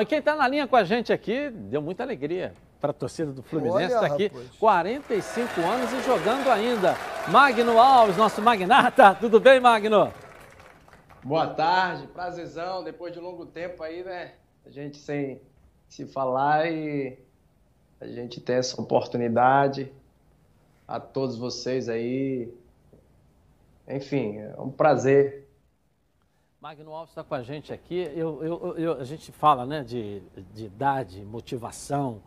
E quem está na linha com a gente aqui deu muita alegria para a torcida do Fluminense. Está aqui rapaz. 45 anos e jogando ainda. Magno Alves, nosso magnata. Tudo bem, Magno? Boa tarde, prazerzão. Depois de um longo tempo aí, né? A gente sem se falar e a gente ter essa oportunidade. A todos vocês aí. Enfim, é um prazer Magno Alves está com a gente aqui. Eu, eu, eu, a gente fala né, de, de idade, motivação.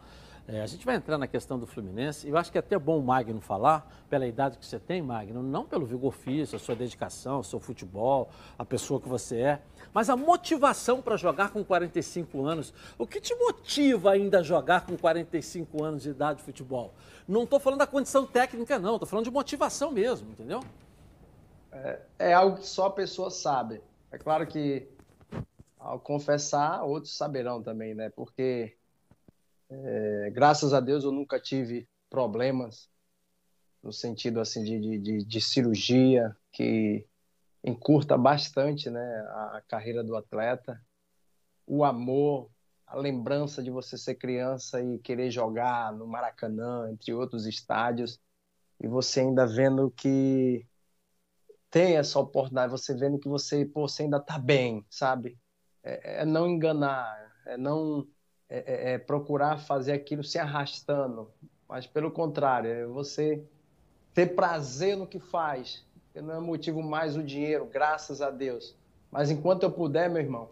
É, a gente vai entrar na questão do Fluminense. Eu acho que é até bom o Magno falar, pela idade que você tem, Magno, não pelo vigor físico, a sua dedicação, o seu futebol, a pessoa que você é, mas a motivação para jogar com 45 anos. O que te motiva ainda a jogar com 45 anos de idade de futebol? Não estou falando da condição técnica, não, estou falando de motivação mesmo, entendeu? É, é algo que só a pessoa sabe. É claro que ao confessar, outros saberão também, né? Porque é, graças a Deus eu nunca tive problemas no sentido assim de, de, de cirurgia que encurta bastante, né, a carreira do atleta. O amor, a lembrança de você ser criança e querer jogar no Maracanã, entre outros estádios, e você ainda vendo que tem essa oportunidade, você vendo que você, pô, você ainda está bem, sabe? É, é, não enganar, é não é, é, é, procurar fazer aquilo se arrastando, mas pelo contrário, é você ter prazer no que faz, que não é motivo mais o dinheiro, graças a Deus. Mas enquanto eu puder, meu irmão,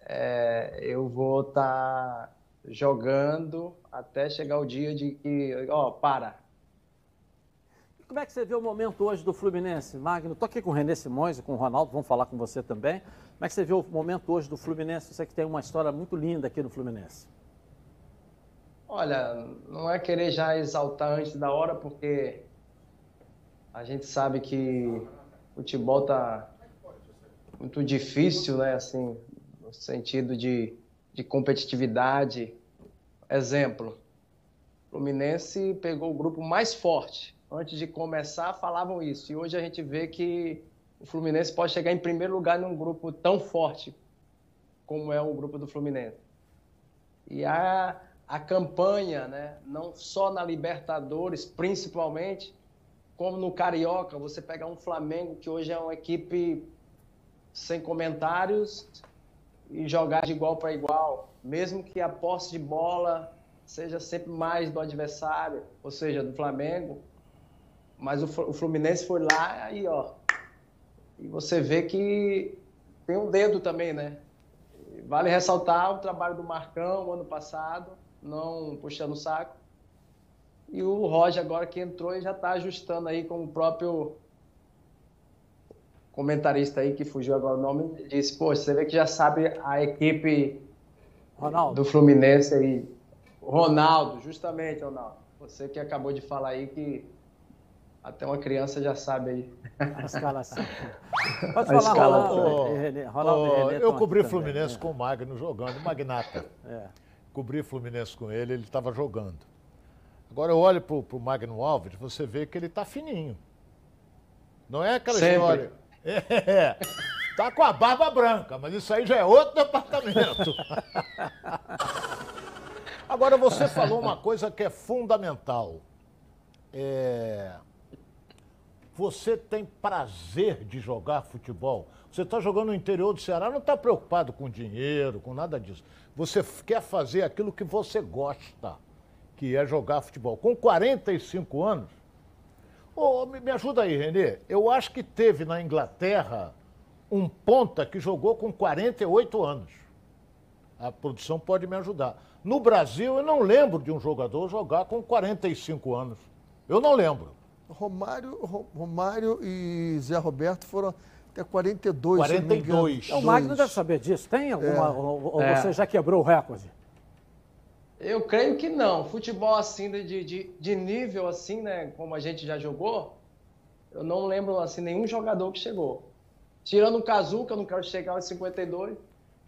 é, eu vou estar tá jogando até chegar o dia de que, ó, para, como é que você vê o momento hoje do Fluminense? Magno, estou aqui com o René Simões e com o Ronaldo, vamos falar com você também. Como é que você vê o momento hoje do Fluminense? Você que tem uma história muito linda aqui no Fluminense. Olha, não é querer já exaltar antes da hora, porque a gente sabe que o futebol está muito difícil, né? Assim, no sentido de, de competitividade. Exemplo, o Fluminense pegou o grupo mais forte antes de começar, falavam isso. E hoje a gente vê que o Fluminense pode chegar em primeiro lugar num grupo tão forte como é o grupo do Fluminense. E a, a campanha, né, não só na Libertadores, principalmente, como no Carioca, você pegar um Flamengo que hoje é uma equipe sem comentários e jogar de igual para igual, mesmo que a posse de bola seja sempre mais do adversário, ou seja, do Flamengo, mas o Fluminense foi lá e ó. E você vê que tem um dedo também, né? Vale ressaltar o trabalho do Marcão ano passado, não puxando o saco. E o Roger agora que entrou e já está ajustando aí com o próprio comentarista aí que fugiu agora o nome, disse, pô, você vê que já sabe a equipe Ronaldo. do Fluminense aí. Ronaldo, justamente, Ronaldo. Você que acabou de falar aí que até uma criança já sabe aí. A escalação. Pode falar, escala, Ronaldo. Ronaldo eu cobri Fluminense também, com o Magno jogando, Magnata. É. Cobri Fluminense com ele, ele estava jogando. Agora eu olho para o Magno Alves, você vê que ele está fininho. Não é aquela Sempre. história. É, tá com a barba branca, mas isso aí já é outro departamento. Agora você falou uma coisa que é fundamental. É, você tem prazer de jogar futebol. Você está jogando no interior do Ceará, não está preocupado com dinheiro, com nada disso. Você quer fazer aquilo que você gosta, que é jogar futebol. Com 45 anos, oh, me ajuda aí, Renê. Eu acho que teve na Inglaterra um ponta que jogou com 48 anos. A produção pode me ajudar. No Brasil, eu não lembro de um jogador jogar com 45 anos. Eu não lembro. Romário, Romário e Zé Roberto foram até 42. 42. O Magno deve saber disso. Tem alguma. É. Ou, ou é. você já quebrou o recorde? Eu creio que não. Futebol assim, de, de, de nível assim, né? Como a gente já jogou, eu não lembro assim nenhum jogador que chegou. Tirando o Cazu, que eu não quero chegar aos 52.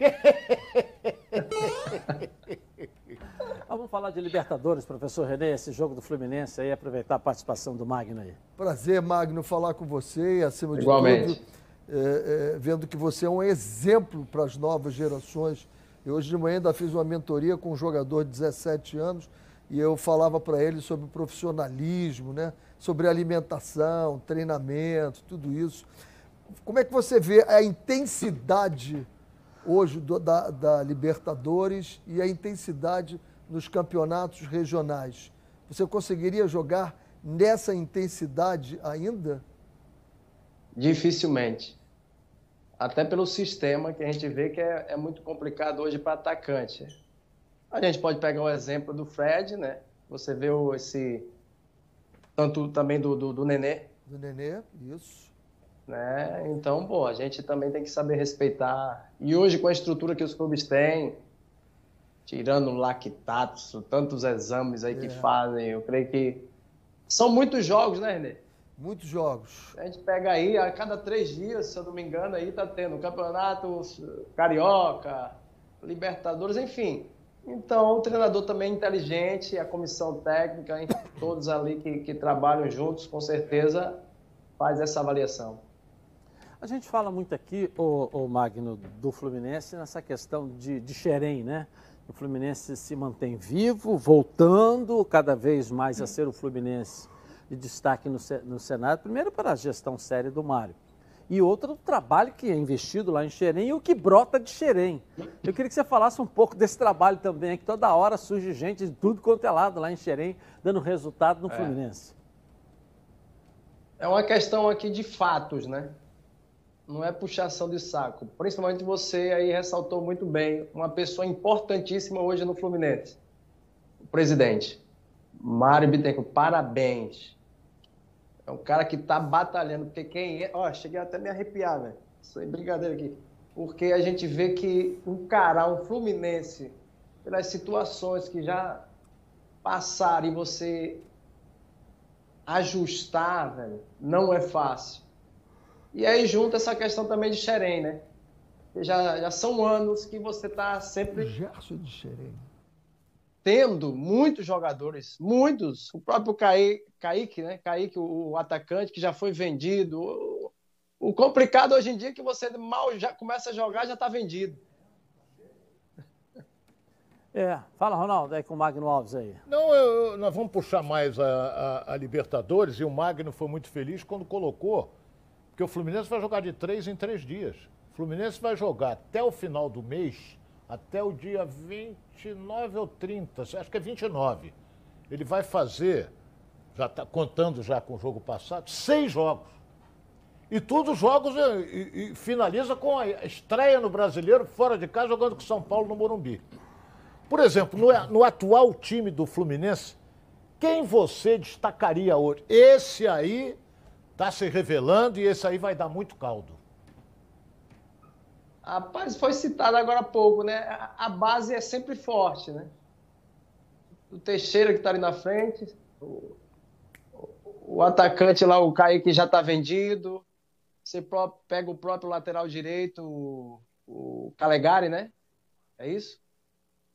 Ah, vamos falar de Libertadores, professor René, esse jogo do Fluminense aí, aproveitar a participação do Magno aí. Prazer, Magno, falar com você e, acima Igualmente. de tudo, é, é, vendo que você é um exemplo para as novas gerações Eu hoje de manhã ainda fiz uma mentoria com um jogador de 17 anos e eu falava para ele sobre profissionalismo, né? sobre alimentação, treinamento, tudo isso. Como é que você vê a intensidade hoje do, da, da Libertadores e a intensidade nos campeonatos regionais? Você conseguiria jogar nessa intensidade ainda? Dificilmente. Até pelo sistema que a gente vê que é, é muito complicado hoje para atacante. A gente pode pegar o exemplo do Fred, né? Você vê o, esse. Tanto também do, do, do Nenê. Do Nenê, isso. Né? Então, pô, a gente também tem que saber respeitar. E hoje, com a estrutura que os clubes têm, tirando lactatos, tantos exames aí é. que fazem, eu creio que. São muitos jogos, né, Renê? Muitos jogos. A gente pega aí, a cada três dias, se eu não me engano, aí tá tendo campeonato carioca, Libertadores, enfim. Então, o treinador também é inteligente, a comissão técnica, todos ali que, que trabalham juntos, com certeza faz essa avaliação. A gente fala muito aqui, o, o Magno, do Fluminense, nessa questão de, de Xerém, né? O Fluminense se mantém vivo, voltando cada vez mais a ser o Fluminense de destaque no, no Senado, primeiro para a gestão séria do Mário, e outro trabalho que é investido lá em Xerém e o que brota de Xerém. Eu queria que você falasse um pouco desse trabalho também, que toda hora surge gente de tudo quanto é lado lá em Xerém, dando resultado no é. Fluminense. É uma questão aqui de fatos, né? Não é puxação de saco. Principalmente você aí ressaltou muito bem, uma pessoa importantíssima hoje no Fluminense. O presidente. Mário Bittencourt, parabéns. É um cara que tá batalhando, porque quem é. Ó, cheguei até a me arrepiar, velho. Sem brincadeira aqui. Porque a gente vê que um cara, um Fluminense, pelas situações que já passaram e você ajustar, velho, não é fácil. E aí junta essa questão também de Xerém, né? Já, já são anos que você tá sempre. Gerson de Xerém tendo muitos jogadores, muitos, o próprio Kaique, Kaique né? Kaique, o, o atacante que já foi vendido. O, o, complicado hoje em dia é que você mal já começa a jogar já está vendido. É, fala Ronaldo, aí com o Magno Alves aí. Não, eu, nós vamos puxar mais a, a, a, Libertadores e o Magno foi muito feliz quando colocou, porque o Fluminense vai jogar de três em três dias. O Fluminense vai jogar até o final do mês até o dia 29 ou 30, acho que é 29. Ele vai fazer, já está contando já com o jogo passado, seis jogos. E todos os jogos e, e, e finaliza com a estreia no brasileiro, fora de casa, jogando com São Paulo no Morumbi. Por exemplo, no, no atual time do Fluminense, quem você destacaria hoje? Esse aí está se revelando e esse aí vai dar muito caldo. Rapaz, foi citado agora há pouco, né? A base é sempre forte, né? O Teixeira que está ali na frente, o, o, atacante lá, o Kaique já está vendido. Você pega o próprio lateral direito, o, o Calegari, né? É isso?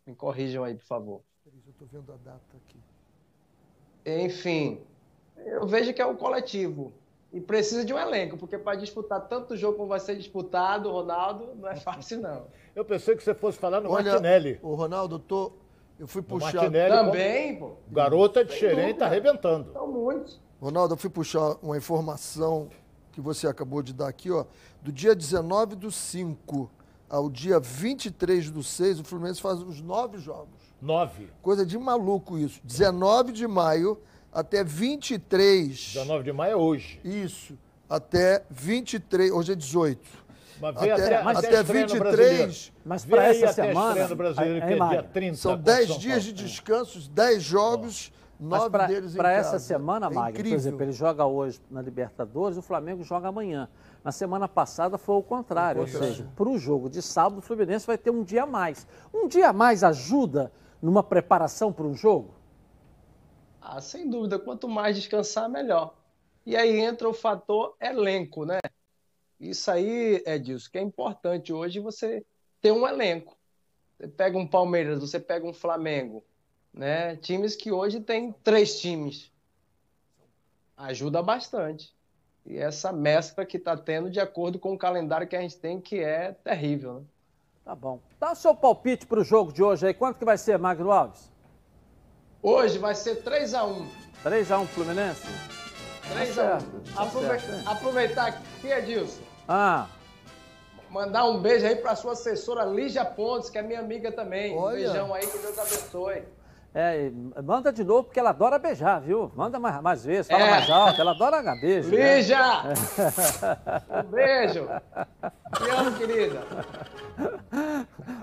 Me corrijam aí, por favor. Eu estou vendo a data aqui. Enfim, eu vejo que é um coletivo e precisa de um elenco, porque para disputar tanto jogo como vai ser disputado, Ronaldo, não é fácil, não. Eu pensei que você fosse falar no Olha, Martinelli. O Ronaldo, tô, eu fui puxar. Martinelli, Também, pô. Garota de Xerém tá arrebentando. São muitos. Ronaldo, eu fui puxar uma informação que você acabou de dar aqui, ó. Do dia 19 do 5 ao dia 23 do 6, o Fluminense faz os nove jogos. Nove. Coisa de maluco isso. 19 de maio até 23. 19 de maio é hoje. Isso. Até 23. Hoje é 18. Mas até, até, mas até 23. Mas para essa semana. Brasileiro, é, que é dia 30, são 10 dias de descansos, 10 jogos. Nove pra, deles em Para essa semana, é Magno, por exemplo, ele joga hoje na Libertadores, o Flamengo joga amanhã. Na semana passada foi o contrário, ou seja, para o jogo de sábado, o Fluminense vai ter um dia a mais. Um dia a mais ajuda numa preparação para um jogo? Ah, sem dúvida, quanto mais descansar, melhor. E aí entra o fator elenco, né? Isso aí, Edilson, que é importante hoje você ter um elenco. Você pega um Palmeiras, você pega um Flamengo, né? Times que hoje tem três times. Ajuda bastante. E essa mescla que está tendo de acordo com o calendário que a gente tem, que é terrível, né? Tá bom. Dá o seu palpite para o jogo de hoje aí. Quanto que vai ser, Magno Alves? Hoje vai ser 3x1. 3x1 Fluminense? 3x1. Tá Aproveitar, certo. aproveitar aqui, Edilson. Ah, Mandar um beijo aí pra sua assessora Lígia Pontes, que é minha amiga também. Olha. Um beijão aí, que Deus abençoe. É, manda de novo, porque ela adora beijar, viu? Manda mais, mais vezes, fala É. mais alto. Ela adora beijo. né? Lígia! Um beijo! Te amo, querida.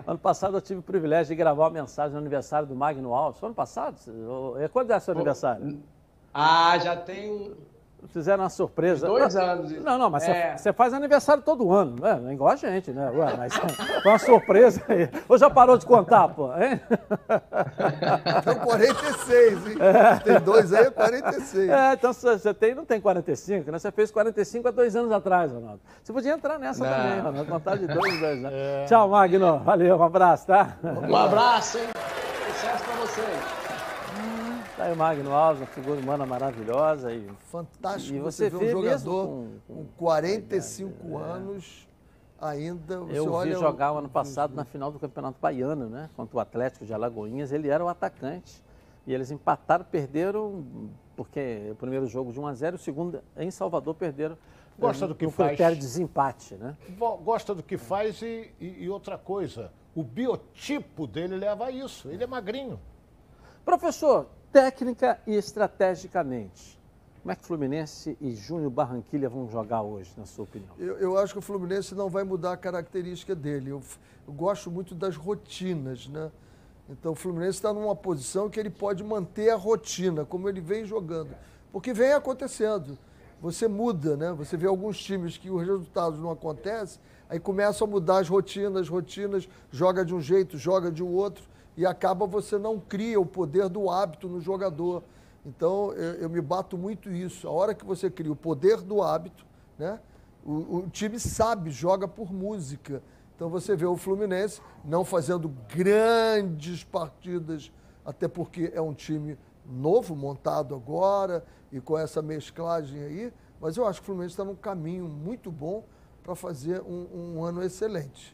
Ano passado eu tive o privilégio de gravar uma mensagem no aniversário do Magno Alves. Foi ano passado? É Quando é seu aniversário? Ah, já tem. Fizeram uma surpresa. Dois Não, anos. Não, não, mas você É. você faz aniversário todo ano, né? Não é igual a gente, né? Ué, mas foi uma surpresa aí. Ou já parou de contar, pô? Hein? Então 46, hein? Tem dois aí, é 46. É, então você tem, não tem 45, né? Você fez 45 há dois anos atrás, Ronaldo. Você podia entrar nessa Não. também, Ronaldo. Contar de dois em dois anos. Tchau, Magno. Valeu, um abraço, tá? Um abraço, hein? Sucesso pra vocês. Tá aí o Magno Alves, uma figura humana maravilhosa. E Fantástico E você, você ver um vê mesmo jogador com- com, 45 anos ainda. Você eu olha vi jogar o ano passado na final do Campeonato Baiano, né? Contra o Atlético de Alagoinhas. Ele era o atacante. E eles empataram, perderam, porque o primeiro jogo de 1 a 0 o segundo em Salvador perderam. Gosta do que faz. critério de desempate, né? Gosta do que faz e, e- e outra coisa. O biotipo dele leva a isso. Ele é magrinho. Professor, técnica e estrategicamente, como é que Fluminense e Júnior Barranquilha vão jogar hoje, na sua opinião? Eu, eu acho que o Fluminense não vai mudar a característica dele. Eu, eu gosto muito das rotinas, né? Então o Fluminense está numa posição que ele pode manter a rotina, como ele vem jogando. Porque vem acontecendo. Você muda, né? Você vê alguns times que os resultados não acontecem, aí começam a mudar as rotinas, rotinas, joga de um jeito, joga de um outro, e acaba você não cria o poder do hábito no jogador. Então eu, eu me bato muito isso. A hora que você cria o poder do hábito, né? O, o time sabe, joga por música. Então você vê o Fluminense não fazendo grandes partidas, até porque é um time novo, montado agora, e com essa mesclagem aí. Mas eu acho que o Fluminense está num caminho muito bom para fazer um, um ano excelente.